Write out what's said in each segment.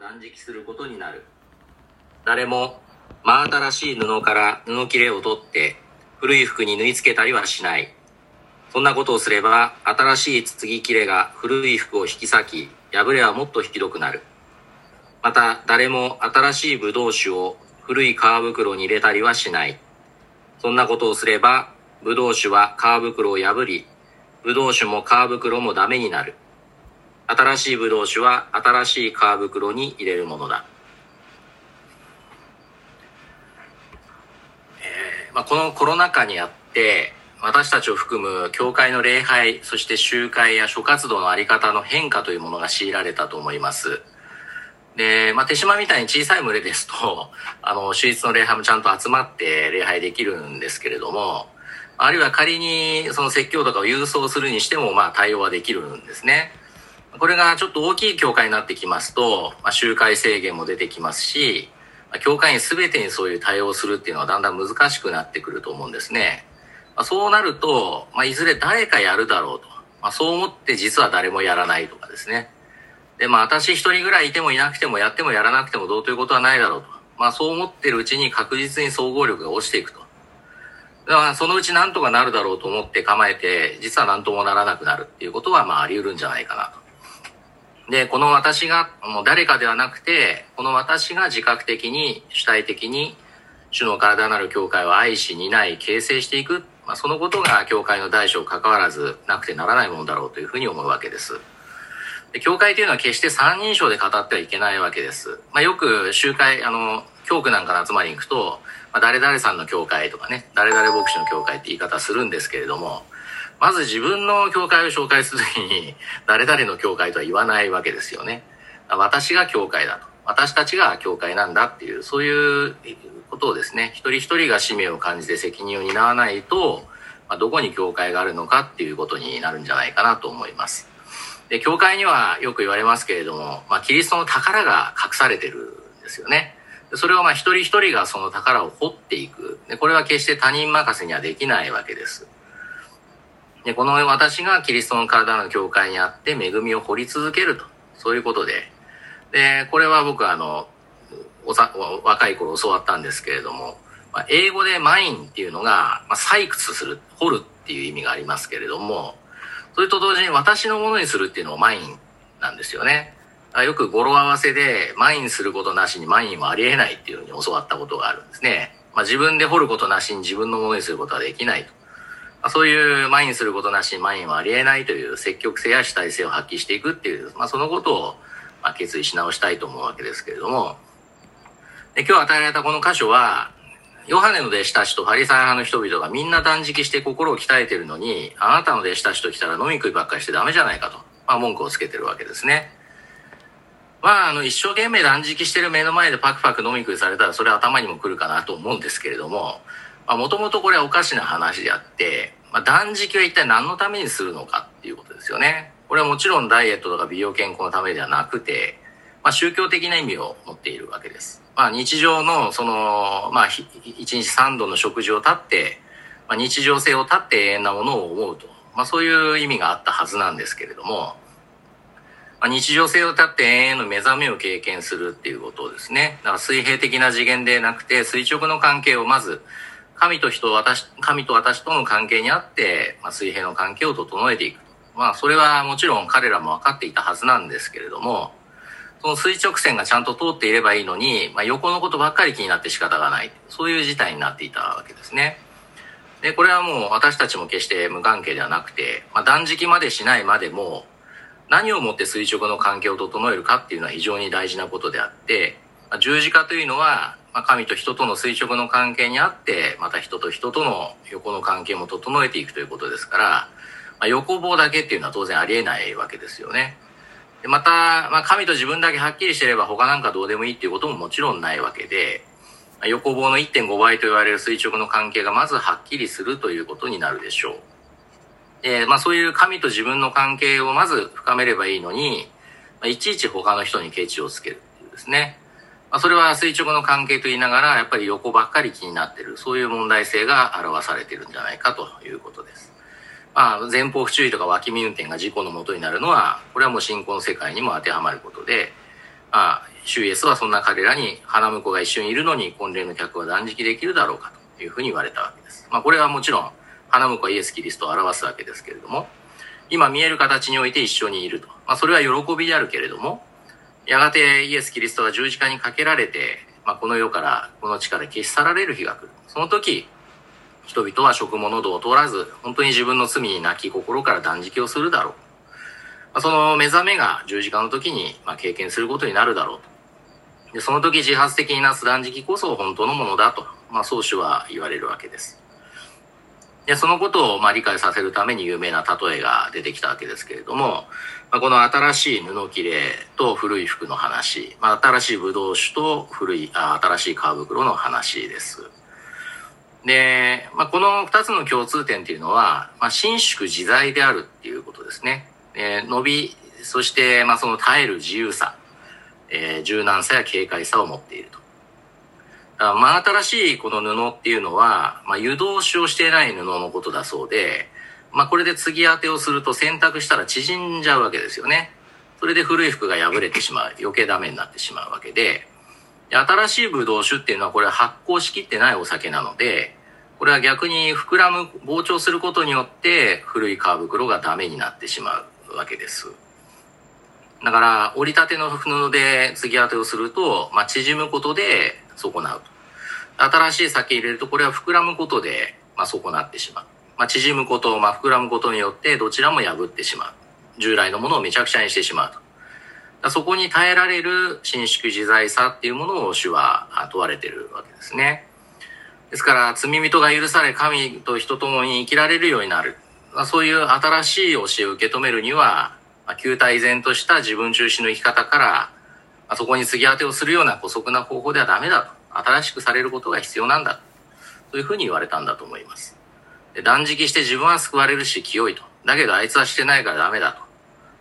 断食することになる。誰も真新しい布から布切れを取って古い服に縫い付けたりはしない。そんなことをすれば新しい継ぎ切れが古い服を引き裂き破れはもっとひどくなる。また誰も新しい葡萄酒を古い皮袋に入れたりはしない。そんなことをすれば葡萄酒は皮袋を破り葡萄酒も皮袋もダメになる。新しい葡萄酒は新しい皮袋に入れるものだ。えーまあ、このコロナ禍にあって、私たちを含む教会の礼拝、そして集会や諸活動のあり方の変化というものが強いられたと思います。で、まあ、手島みたいに小さい群れですと、あの、主日の礼拝もちゃんと集まって礼拝できるんですけれども、あるいは仮にその説教とかを郵送するにしても、まあ、対応はできるんですね。これがちょっと大きい教会になってきますと、まあ、集会制限も出てきますし、まあ教会員全てにそういう対応するっていうのはだんだん難しくなってくると思うんですね。まあ、そうなると、まあ、いずれ誰かやるだろうと。まあ、そう思って実は誰もやらないとかですね。で、まあ私一人ぐらいいてもいなくてもやってもやらなくてもどうということはないだろうと。まあそう思ってるうちに確実に総合力が落ちていくと。だからそのうちなんとかなるだろうと思って構えて、実は何ともならなくなるっていうことはまああり得るんじゃないかなと。で、この私が、もう誰かではなくて、この私が自覚的に、主体的に、主の体なる教会を愛し、担い、形成していく。まあ、そのことが教会の大小関わらずなくてならないものだろうというふうに思うわけです。で教会というのは決して三人称で語ってはいけないわけです。まあ、よく集会、あの、教区なんかの集まりに行くと、まあ、誰々さんの教会とかね、誰々牧師の教会って言い方するんですけれども、まず自分の教会を紹介するときに、誰々の教会とは言わないわけですよね。私が教会だと。私たちが教会なんだっていう、そういうことをですね、一人一人が使命を感じて責任を担わないと、ま、どこに教会があるのかっていうことになるんじゃないかなと思います。で、教会にはよく言われますけれども、まあ、キリストの宝が隠されてるんですよね。それをまあ一人一人がその宝を掘っていく。で、これは決して他人任せにはできないわけです。で、この私がキリストの体の教会にあって恵みを掘り続けると。そういうことで。で、これは僕あの、おさ若い頃教わったんですけれども、まあ、英語でマインっていうのが、まあ、採掘する、掘るっていう意味がありますけれども、それと同時に私のものにするっていうのもマインなんですよね。よく語呂合わせで、マインすることなしにマインはありえないっていうふうに教わったことがあるんですね。まあ、自分で掘ることなしに自分のものにすることはできないと。そういうマインすることなしにマインはありえないという積極性や主体性を発揮していくっていう、まあ、そのことをまあ決意し直したいと思うわけですけれども、で今日与えられたこの箇所は、ヨハネの弟子たちとファリサイ派の人々がみんな断食して心を鍛えてるのに、あなたの弟子たちと来たら飲み食いばっかりしてダメじゃないかと、まあ文句をつけてるわけですね。まあ、あの、一生懸命断食してる目の前でパクパク飲み食いされたら、それ頭にも来るかなと思うんですけれども、もともとこれはおかしな話であって、まあ、断食は一体何のためにするのかっていうことですよね。これはもちろんダイエットとか美容健康のためではなくて、まあ、宗教的な意味を持っているわけです。まあ、日常の、その、まあ、一日三度の食事をとって、まあ、日常性をとって永遠なものを思うと。まあ、そういう意味があったはずなんですけれども、まあ、日常性をとって永遠の目覚めを経験するっていうことをですね。だから水平的な次元でなくて、垂直の関係をまず、神と人、私、神と私との関係にあって、まあ、水平の関係を整えていく。まあ、それはもちろん彼らも分かっていたはずなんですけれども、その垂直線がちゃんと通っていればいいのに、まあ、横のことばっかり気になって仕方がない。そういう事態になっていたわけですね。で、これはもう私たちも決して無関係ではなくて、まあ、断食までしないまでも、何をもって垂直の関係を整えるかっていうのは非常に大事なことであって、まあ、十字架というのは、まあ、神と人との垂直の関係にあって、また人と人との横の関係も整えていくということですから、まあ、横棒だけっていうのは当然ありえないわけですよね。でまた、まあ、神と自分だけはっきりしてれば他なんかどうでもいいっていうことももちろんないわけで、まあ、横棒の1.5倍と言われる垂直の関係がまずはっきりするということになるでしょう。で、まあそういう神と自分の関係をまず深めればいいのに、まあ、いちいち他の人にケチをつけるっていうですね。まあそれは垂直の関係と言いながら、やっぱり横ばっかり気になってる、そういう問題性が表されてるんじゃないかということです。まあ前方不注意とか脇見運転が事故のもとになるのは、これはもう信仰の世界にも当てはまることで、まあ周イエスはそんな彼らに花婿が一緒にいるのに婚礼の客は断食できるだろうかというふうに言われたわけです。まあこれはもちろん花婿はイエス・キリストを表すわけですけれども、今見える形において一緒にいると。まあそれは喜びであるけれども、やがてイエス・キリストが十字架にかけられて、まあこの世から、この地から消し去られる日が来る。その時、人々は食物度を通らず、本当に自分の罪に泣き心から断食をするだろう。まあ、その目覚めが十字架の時に、まあ、経験することになるだろうと。で、その時自発的になす断食こそ本当のものだと、まあ、宗主は言われるわけです。で、そのことをまあ理解させるために有名な例えが出てきたわけですけれども、まあ、この新しい布切れと古い服の話、まあ、新しいブドウ酒と古い、あ新しい皮袋の話です。で、まあ、この二つの共通点っていうのは、まあ、伸縮自在であるっていうことですね。え、伸び、そして、ま、その耐える自由さ、えー、柔軟さや軽快さを持っていると。真新しいこの布っていうのは、まあ、湯通しをしていない布のことだそうで、まあ、これで継ぎ当てをすると洗濯したら縮んじゃうわけですよね。それで古い服が破れてしまう。余計ダメになってしまうわけで、新しいブドウ酒っていうのはこれ発酵しきってないお酒なので、これは逆に膨らむ、膨張することによって古い皮袋がダメになってしまうわけです。だから、折りたての布で継ぎ当てをすると、まあ、縮むことで損なうと。新しい酒入れると、これは膨らむことで、まあ、損なってしまう。まあ、縮むこと、まあ、膨らむことによって、どちらも破ってしまう。従来のものをめちゃくちゃにしてしまうと。そこに耐えられる伸縮自在さっていうものを主は問われてるわけですね。ですから、罪人が許され、神と人共に生きられるようになる。まあ、そういう新しい教えを受け止めるには、まあ、旧体依然とした自分中心の生き方から、あ、そこに継ぎ当てをするような姑息な方法ではダメだと。新しくされることが必要なんだ。というふうに言われたんだと思います。で断食して自分は救われるし清いと。だけどあいつはしてないからダメだと。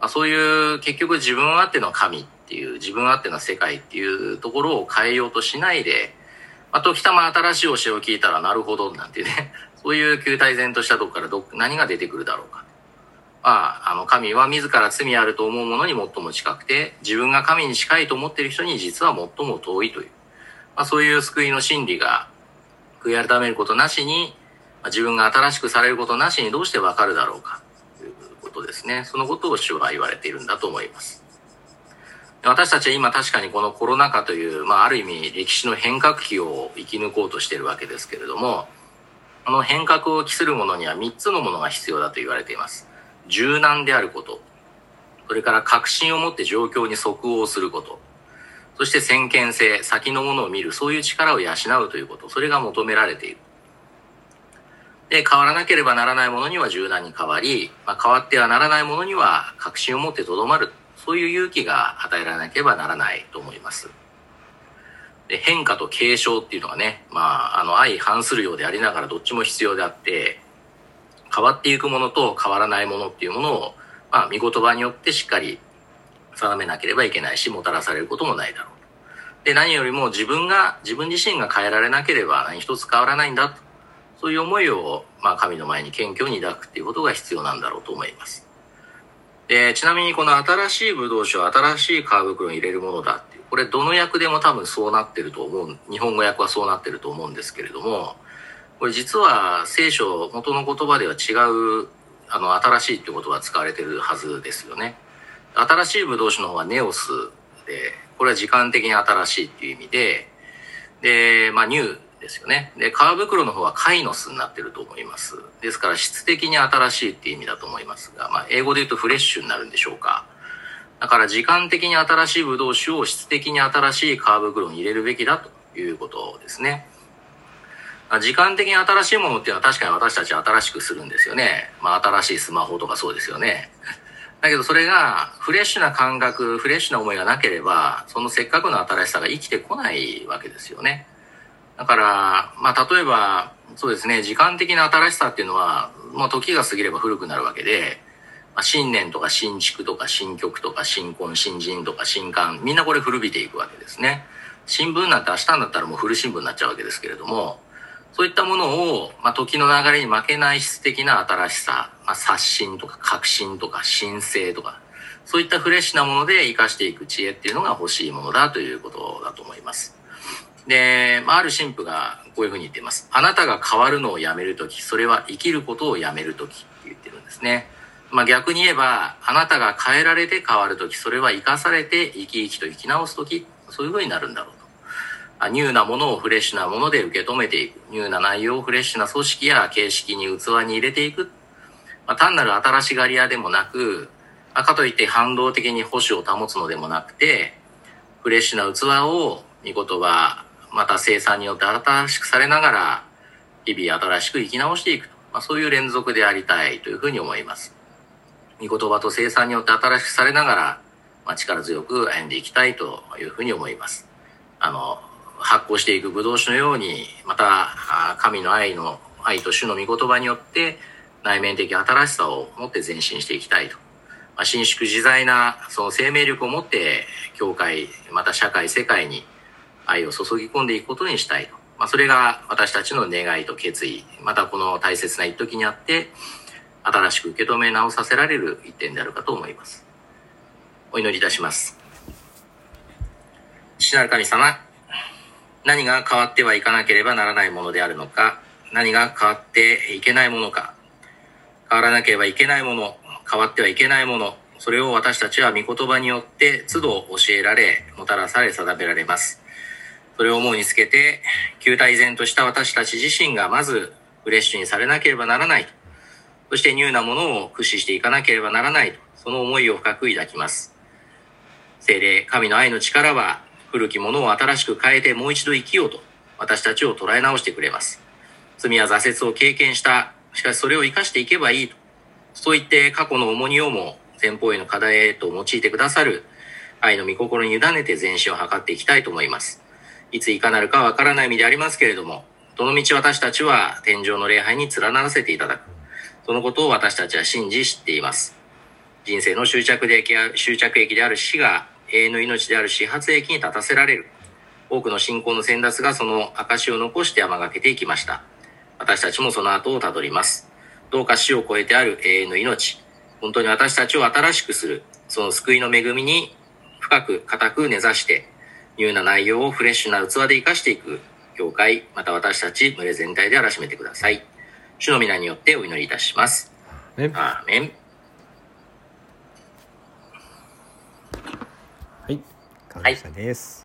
まあ、そういう結局自分あっての神っていう、自分あっての世界っていうところを変えようとしないで、まあ、時たま新しい教えを聞いたらなるほどなんてね、そういう球体然としたとこからど何が出てくるだろうか。まあ、あの、神は自ら罪あると思うものに最も近くて、自分が神に近いと思っている人に実は最も遠いという。まあ、そういう救いの真理が、悔い改めることなしに、まあ、自分が新しくされることなしにどうしてわかるだろうか。ということですね。そのことを主は言われているんだと思います。私たちは今確かにこのコロナ禍という、まあ、ある意味歴史の変革期を生き抜こうとしているわけですけれども、この変革を期するものには3つのものが必要だと言われています。柔軟であること、それから確信を持って状況に即応すること、そして先見性、先のものを見る、そういう力を養うということ、それが求められている。で、変わらなければならないものには柔軟に変わり、まあ、変わってはならないものには確信を持ってとどまる。そういう勇気が与えられなければならないと思います。で変化と継承っていうのがね、まあ、あの、相反するようでありながらどっちも必要であって、変わっていくものと変わらないものっていうものを、まあ、見言葉によってしっかり定めなければいけないし、もたらされることもないだろう。で、何よりも自分が、自分自身が変えられなければ何一つ変わらないんだと。そういう思いを、まあ、神の前に謙虚に抱くっていうことが必要なんだろうと思います。で、ちなみにこの新しいブドウ酒は新しい皮袋に入れるものだっていう、これどの訳でも多分そうなってると思う、日本語訳はそうなってると思うんですけれども、これ実は聖書元の言葉では違う、あの、新しいっていう言葉が使われてるはずですよね。新しいブドウ酒の方はネオスで、これは時間的に新しいっていう意味で、で、まあ、ニューですよね。で、皮袋の方はカイノスになってると思います。ですから質的に新しいっていう意味だと思いますが、まあ、英語で言うとフレッシュになるんでしょうか。だから時間的に新しいブドウ酒を質的に新しい皮袋に入れるべきだということですね。ま時間的に新しいものっていうのは確かに私たち新しくするんですよね。まあ新しいスマホとかそうですよね。だけどそれがフレッシュな感覚、フレッシュな思いがなければ、そのせっかくの新しさが生きてこないわけですよね。だから、まあ、例えば、そうですね、時間的な新しさっていうのは、もう時が過ぎれば古くなるわけで、まあ、新年とか新築とか新曲とか新婚、新人とか新刊、みんなこれ古びていくわけですね。新聞なんて明日になったらもう古新聞になっちゃうわけですけれども、そういったものを、まあ、時の流れに負けない質的な新しさ、まあ、刷新とか革新とか新生とか、そういったフレッシュなもので活かしていく知恵っていうのが欲しいものだということだと思います。で、まあ、ある神父がこういうふうに言っています。あなたが変わるのをやめるとき、それは生きることをやめるときって言ってるんですね。まあ、逆に言えば、あなたが変えられて変わるとき、それは生かされて生き生きと生き直すとき、そういうふうになるんだろうと。ニューなものをフレッシュなもので受け止めていく。ニューな内容をフレッシュな組織や形式に器に入れていく。まあ、単なる新しがり屋でもなく、かといって反動的に保守を保つのでもなくて、フレッシュな器を見言葉、また生産によって新しくされながら、日々新しく生き直していくと。まあ、そういう連続でありたいというふうに思います。見言葉と生産によって新しくされながら、まあ、力強く歩んでいきたいというふうに思います。あの、発酵していくブドウ酒のように、また、神の愛の、愛と主の御言葉によって、内面的新しさを持って前進していきたいと。まあ、伸縮自在な、その生命力を持って、教会、また社会、世界に愛を注ぎ込んでいくことにしたいと。まあ、それが私たちの願いと決意、またこの大切な一時にあって、新しく受け止め直させられる一点であるかと思います。お祈りいたします。父なる神様、何が変わってはいかなければならないものであるのか、何が変わっていけないものか、変わらなければいけないもの、変わってはいけないもの、それを私たちは御言葉によって都度教えられ、もたらされ定められます。それを思うにつけて、旧体然とした私たち自身がまずフレッシュにされなければならない。そしてニューなものを駆使していかなければならない。その思いを深く抱きます。精霊、神の愛の力は古きものを新しく変えてもう一度生きようと私たちを捉え直してくれます。罪や挫折を経験した。しかしそれを生かしていけばいいと。そう言って過去の重荷をも前方への課題へと用いてくださる愛の御心に委ねて前進を図っていきたいと思います。いついかなるかわからない身でありますけれども、どの道私たちは天上の礼拝に連ならせていただく。そのことを私たちは信じ知っています。人生の終着で終着駅である死が永遠の命である始発駅に立たせられる。多くの信仰の先達がその証を残して山がけていきました。私たちもその後をたどります。どうか死を超えてある永遠の命。本当に私たちを新しくする。その救いの恵みに深く固く根ざして、ニューな内容をフレッシュな器で活かしていく。教会、また私たち群れ全体であらしめてください。主の皆によってお祈りいたします。アーメン。はい、感謝です。